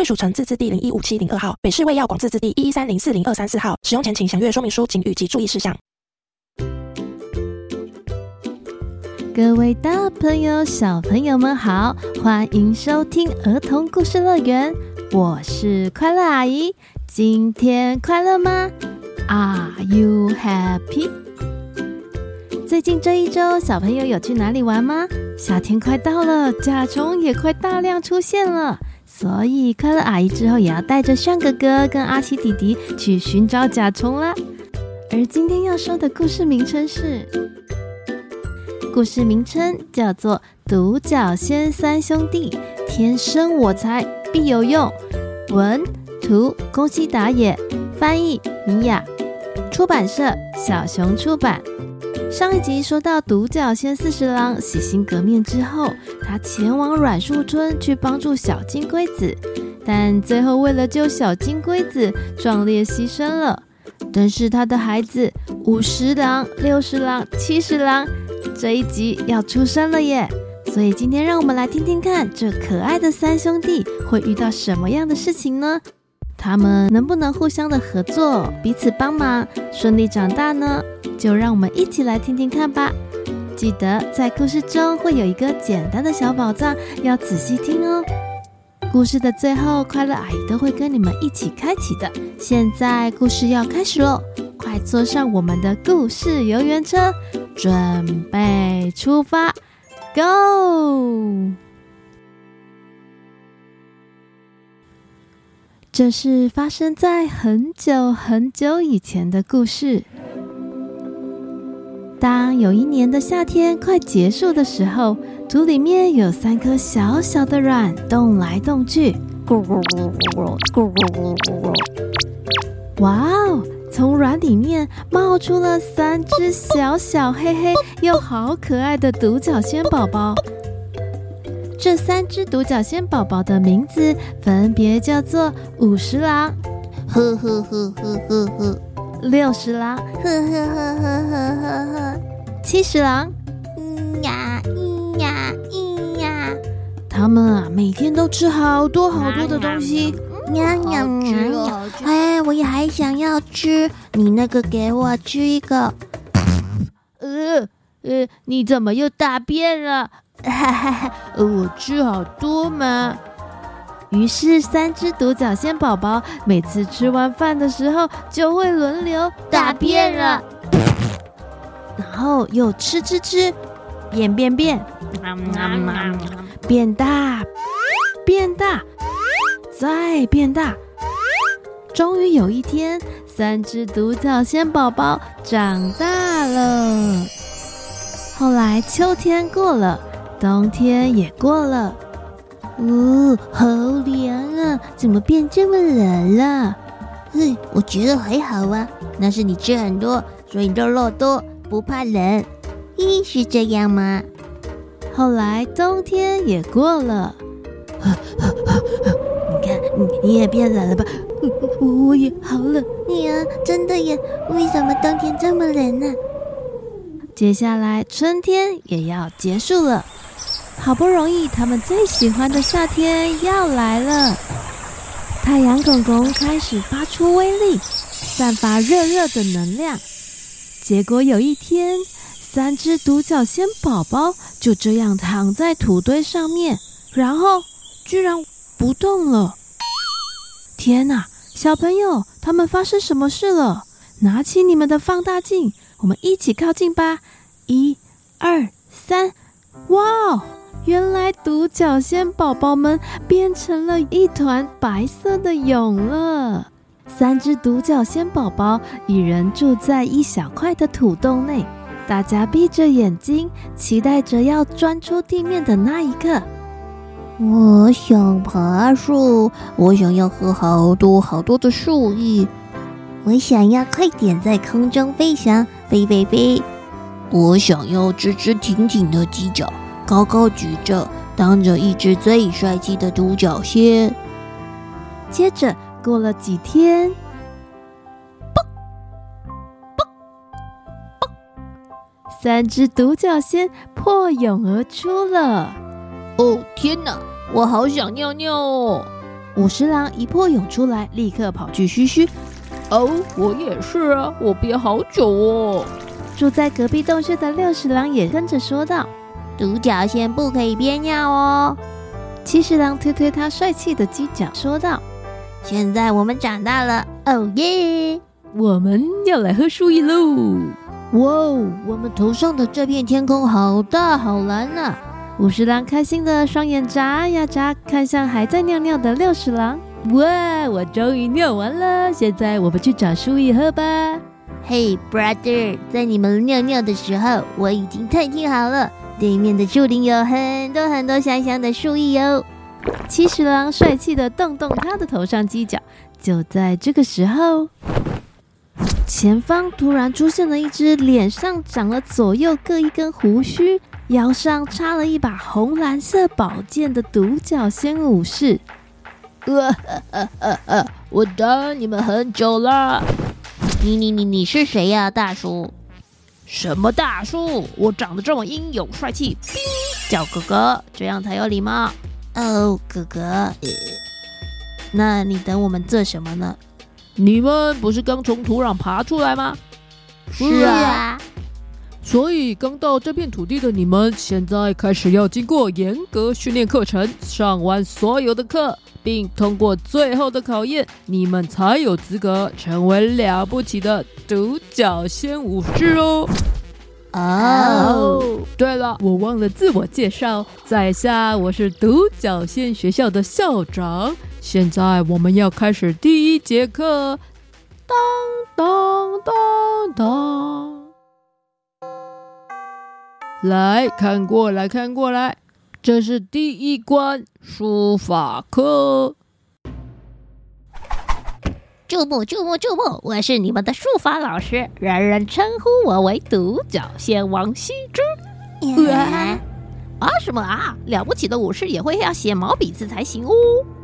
贵属城自治地零一五七零二号，北市卫药广自治地一一三零四零二三四号。使用前请详阅说明书、警语及注意事项。各位大朋友、小朋友们好，欢迎收听儿童故事乐园，我是快乐阿姨。今天快乐吗？Are you happy？最近这一周，小朋友有去哪里玩吗？夏天快到了，甲虫也快大量出现了。所以，快乐阿姨之后也要带着炫哥哥跟阿奇弟弟去寻找甲虫啦。而今天要说的故事名称是，故事名称叫做《独角仙三兄弟》，天生我材必有用。文图宫西达也，翻译米娅，出版社小熊出版。上一集说到，独角仙四十郎洗心革面之后，他前往软树村去帮助小金龟子，但最后为了救小金龟子，壮烈牺牲了。但是他的孩子五十郎、六十郎、七十郎，这一集要出生了耶！所以今天让我们来听听看，这可爱的三兄弟会遇到什么样的事情呢？他们能不能互相的合作，彼此帮忙，顺利长大呢？就让我们一起来听听看吧。记得在故事中会有一个简单的小宝藏，要仔细听哦。故事的最后，快乐阿姨都会跟你们一起开启的。现在故事要开始喽，快坐上我们的故事游园车，准备出发，Go！这是发生在很久很久以前的故事。当有一年的夏天快结束的时候土里面有三颗小小的卵动来动去。咕咕咕咕咕咕咕咕咕哇哦从卵里面冒出了三只小小黑黑又好可爱的独角仙宝宝。这三只独角仙宝宝的名字分别叫做五十郎，呵呵呵呵呵呵；六十郎，呵呵呵呵呵呵呵；七十郎，咿呀咿呀咿呀。他们啊，每天都吃好多好多的东西，呀呀呀！哎，我也还想要吃，你那个给我吃一个。呃呃，你怎么又大便了？哈哈哈！我吃好多嘛。于是三只独角仙宝宝每次吃完饭的时候，就会轮流大便了，然后又吃吃吃，变变变，变大，变大，再变大。终于有一天，三只独角仙宝宝长大了。后来秋天过了。冬天也过了，哦，好凉啊！怎么变这么冷了？嘿，我觉得还好啊。那是你吃很多，所以肉肉多，不怕冷。咦，是这样吗？后来冬天也过了，你看，你你也变冷了吧？我我也好冷。你啊，真的耶？为什么冬天这么冷呢？接下来春天也要结束了。好不容易，他们最喜欢的夏天要来了。太阳公公开始发出威力，散发热热的能量。结果有一天，三只独角仙宝宝就这样躺在土堆上面，然后居然不动了。天哪，小朋友，他们发生什么事了？拿起你们的放大镜，我们一起靠近吧！一、二、三，哇！原来独角仙宝宝们变成了一团白色的蛹了。三只独角仙宝宝一人住在一小块的土洞内，大家闭着眼睛，期待着要钻出地面的那一刻。我想爬树，我想要喝好多好多的树液，我想要快点在空中飞翔，飞飞飞。我想要直直挺挺的犄角，高高举着，当着一只最帅气的独角仙。接着过了几天，嘣嘣嘣，三只独角仙破蛹而出了。哦天哪，我好想尿尿哦！五十郎一破蛹出来，立刻跑去嘘嘘。哦，我也是啊，我憋好久哦。住在隔壁洞穴的六十郎也跟着说道：“独角仙不可以憋尿哦。”七十郎推推他帅气的犄角，说道：“现在我们长大了，哦耶！我们要来喝树叶喽！哇哦，我们头上的这片天空好大好蓝啊！”五十郎开心的双眼眨呀眨，看向还在尿尿的六十郎。哇，我终于尿完了，现在我们去找树叶喝吧。嘿，hey，brother，在你们尿尿的时候，我已经探听好了，对面的树林有很多很多香香的树叶哟。七十郎帅气的动动他的头上犄角。就在这个时候，前方突然出现了一只脸上长了左右各一根胡须，腰上插了一把红蓝色宝剑的独角仙武士。呃呃呃呃呃，我等你们很久了。你你你你是谁呀，大叔？什么大叔？我长得这么英勇帅气，叫哥哥，这样才有礼貌。哦，哥哥，那你等我们做什么呢？你们不是刚从土壤爬出来吗？是啊。所以刚到这片土地的你们，现在开始要经过严格训练课程，上完所有的课。并通过最后的考验，你们才有资格成为了不起的独角仙武士哦。哦，oh. 对了，我忘了自我介绍，在下我是独角仙学校的校长。现在我们要开始第一节课，当当当当，来看过来看过来。这是第一关书法课。注目注目注目！我是你们的书法老师，人人称呼我为独角仙王羲之。啊，啊什么啊？了不起的武士也会要写毛笔字才行哦。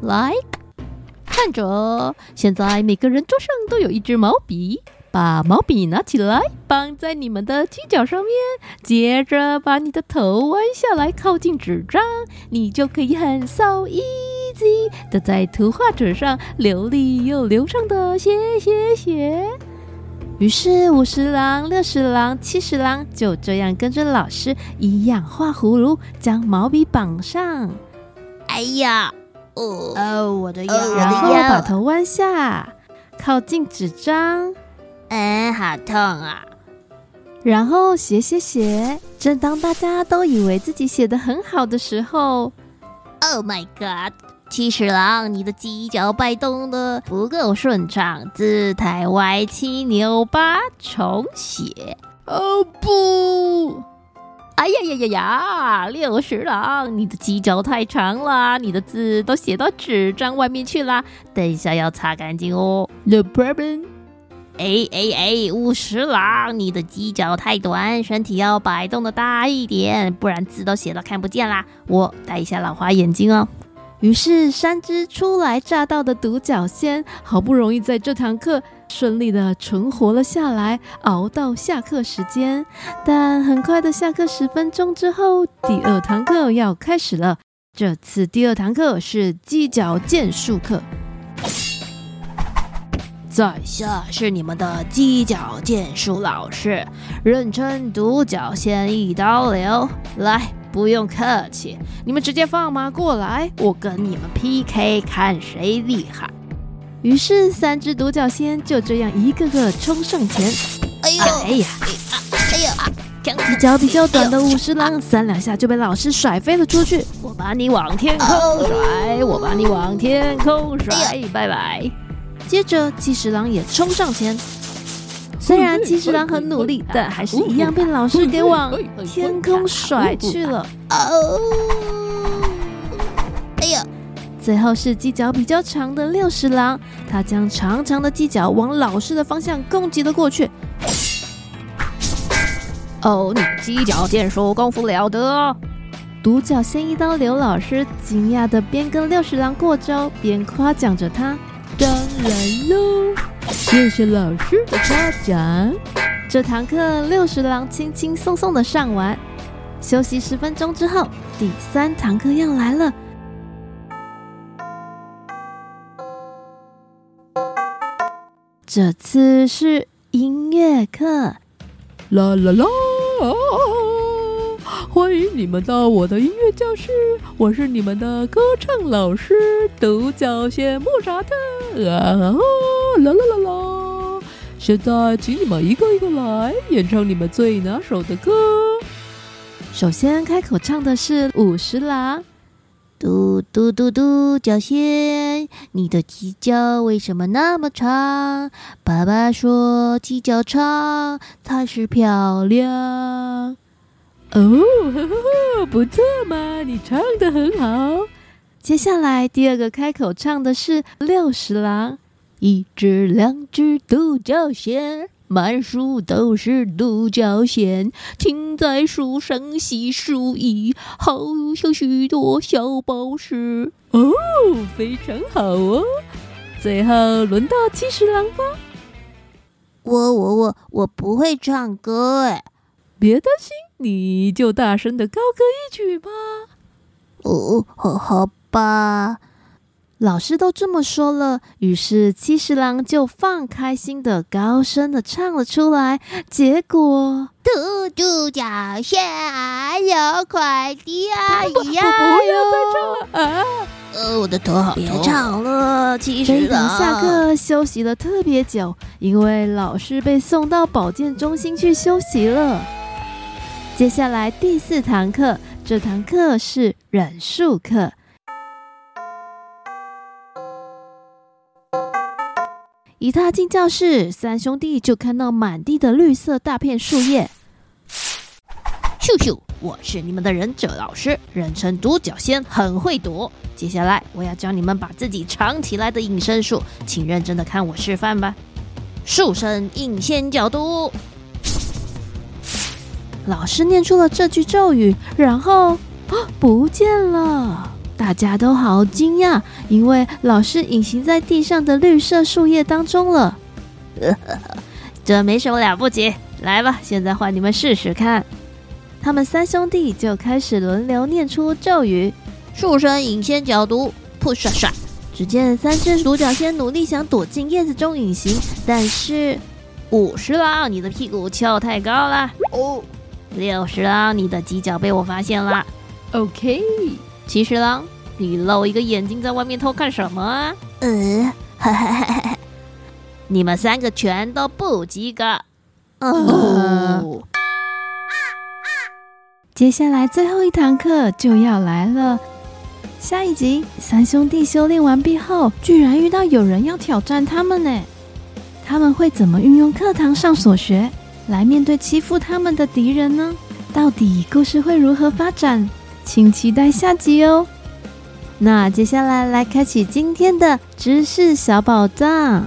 来，看着，现在每个人桌上都有一支毛笔。把毛笔拿起来，绑在你们的犄角上面，接着把你的头弯下来，靠近纸张，你就可以很 so easy 的在图画纸上流利又流畅的写写写。于是五十郎、六十郎、七十郎就这样跟着老师一样画葫芦，将毛笔绑上。哎呀，哦哦，我的腰，然后把头弯下，靠近纸张。嗯，好痛啊！然后写写写，正当大家都以为自己写的很好的时候，Oh my God！七十郎，你的犄角摆动的不够顺畅，姿态歪七扭八，重写。哦不！哎呀呀呀呀！六十郎，你的犄角太长了，你的字都写到纸张外面去了，等一下要擦干净哦。No problem。哎哎哎，五十郎，你的犄角太短，身体要摆动的大一点，不然字都写到看不见啦。我戴一下老花眼镜哦。于是，三只初来乍到的独角仙好不容易在这堂课顺利的存活了下来，熬到下课时间。但很快的下课十分钟之后，第二堂课要开始了。这次第二堂课是犄角剑术课。在下是你们的犄角剑术老师，人称独角仙一刀流。来，不用客气，你们直接放马过来，我跟你们 PK，看谁厉害。于是，三只独角仙就这样一个个冲上前。哎呦，哎呀，哎呀，犄角比较短的五十郎，三两下就被老师甩飞了出去。我把你往天空甩，我把你往天空甩，拜拜。接着，七十郎也冲上前。虽然七十郎很努力，但还是一样被老师给往天空甩去了。哦！哎呀最后是犄角比较长的六十郎，他将长长的犄角往老师的方向攻击了过去。哦，你犄角剑术功夫了得！独角仙一刀流老师惊讶的边跟六十郎过招，边夸奖着他。当然喽，谢谢老师的夸奖。这堂课六十郎轻轻松松的上完，休息十分钟之后，第三堂课要来了。这次是音乐课，啦啦啦！欢迎你们到我的音乐教室，我是你们的歌唱老师独角仙莫扎特啊！啦啦啦啦！现在请你们一个一个来演唱你们最拿手的歌。首先开口唱的是五十郎。嘟嘟嘟嘟，角仙，你的犄角为什么那么长？爸爸说犄角长，才是漂亮。哦，呵呵呵，不错嘛，你唱的很好。接下来第二个开口唱的是六十郎，一只两只独角仙，满树都是独角仙，停在树上洗树叶，好像许多小宝石。哦，非常好哦。最后轮到七十郎吧。我我我我不会唱歌哎。别担心，你就大声的高歌一曲吧。哦，好，好吧。老师都这么说了，于是七十郎就放开心的高声的唱了出来。结果，嘟嘟角仙啊，有快递阿姨呀，不要再唱了啊！呃，我的头好痛。别唱了，七十郎。下课休息了特别久，因为老师被送到保健中心去休息了。接下来第四堂课，这堂课是忍术课。一踏进教室，三兄弟就看到满地的绿色大片树叶。咻咻，我是你们的忍者老师，人称独角仙，很会躲。接下来我要教你们把自己藏起来的隐身术，请认真的看我示范吧。树身隐仙角度。老师念出了这句咒语，然后 不见了。大家都好惊讶，因为老师隐形在地上的绿色树叶当中了。这没什么了不起，来吧，现在换你们试试看。他们三兄弟就开始轮流念出咒语：树身隐仙角毒，扑刷刷。只见三只独角仙努力想躲进叶子中隐形，但是五十郎，你的屁股翘太高了。哦。六十郎，你的犄角被我发现了。OK。七十郎，你露一个眼睛在外面偷看什么啊？呃，哈哈哈哈。你们三个全都不及格。哦。哦。接下来最后一堂课就要来了。下一集，三兄弟修炼完毕后，居然遇到有人要挑战他们呢。他们会怎么运用课堂上所学？来面对欺负他们的敌人呢？到底故事会如何发展？请期待下集哦。那接下来来开启今天的知识小宝藏。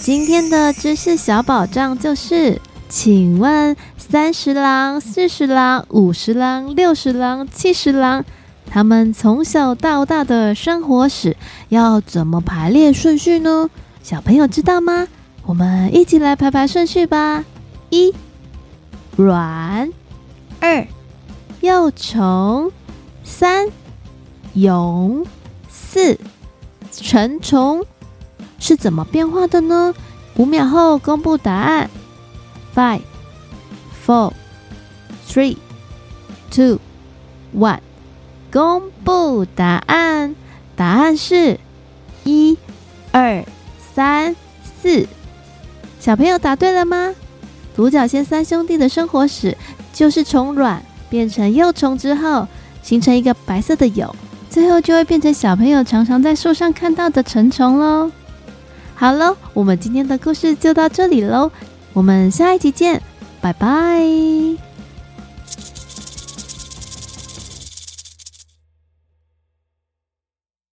今天的知识小宝藏就是：请问三十郎、四十郎、五十郎、六十郎、七十郎，他们从小到大的生活史要怎么排列顺序呢？小朋友知道吗？我们一起来排排顺序吧。一卵，二幼虫，三蛹，四成虫，是怎么变化的呢？五秒后公布答案。Five, four, three, two, one，公布答案。答案是一、二、三、四。小朋友答对了吗？独角仙三兄弟的生活史，就是从卵变成幼虫之后，形成一个白色的蛹，最后就会变成小朋友常常在树上看到的成虫喽。好喽，我们今天的故事就到这里喽，我们下一集见，拜拜。